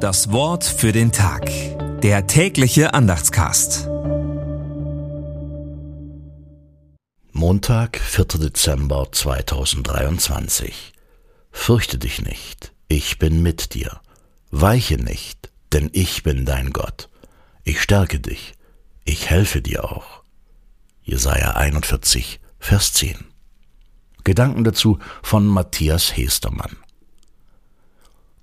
Das Wort für den Tag. Der tägliche Andachtscast. Montag, 4. Dezember 2023. Fürchte dich nicht, ich bin mit dir. Weiche nicht, denn ich bin dein Gott. Ich stärke dich, ich helfe dir auch. Jesaja 41, Vers 10. Gedanken dazu von Matthias Hestermann.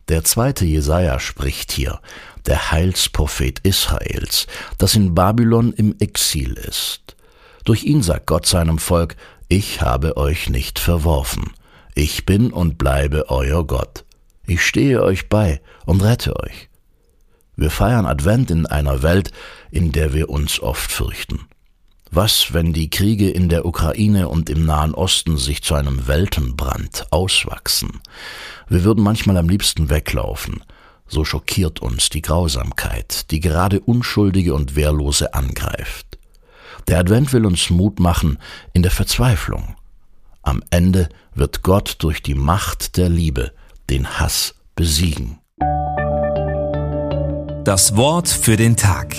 Der zweite Jesaja spricht hier, der Heilsprophet Israels, das in Babylon im Exil ist. Durch ihn sagt Gott seinem Volk, ich habe euch nicht verworfen. Ich bin und bleibe euer Gott. Ich stehe euch bei und rette euch. Wir feiern Advent in einer Welt, in der wir uns oft fürchten. Was, wenn die Kriege in der Ukraine und im Nahen Osten sich zu einem Weltenbrand auswachsen? Wir würden manchmal am liebsten weglaufen. So schockiert uns die Grausamkeit, die gerade Unschuldige und Wehrlose angreift. Der Advent will uns Mut machen in der Verzweiflung. Am Ende wird Gott durch die Macht der Liebe den Hass besiegen. Das Wort für den Tag.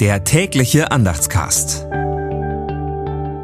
Der tägliche Andachtscast.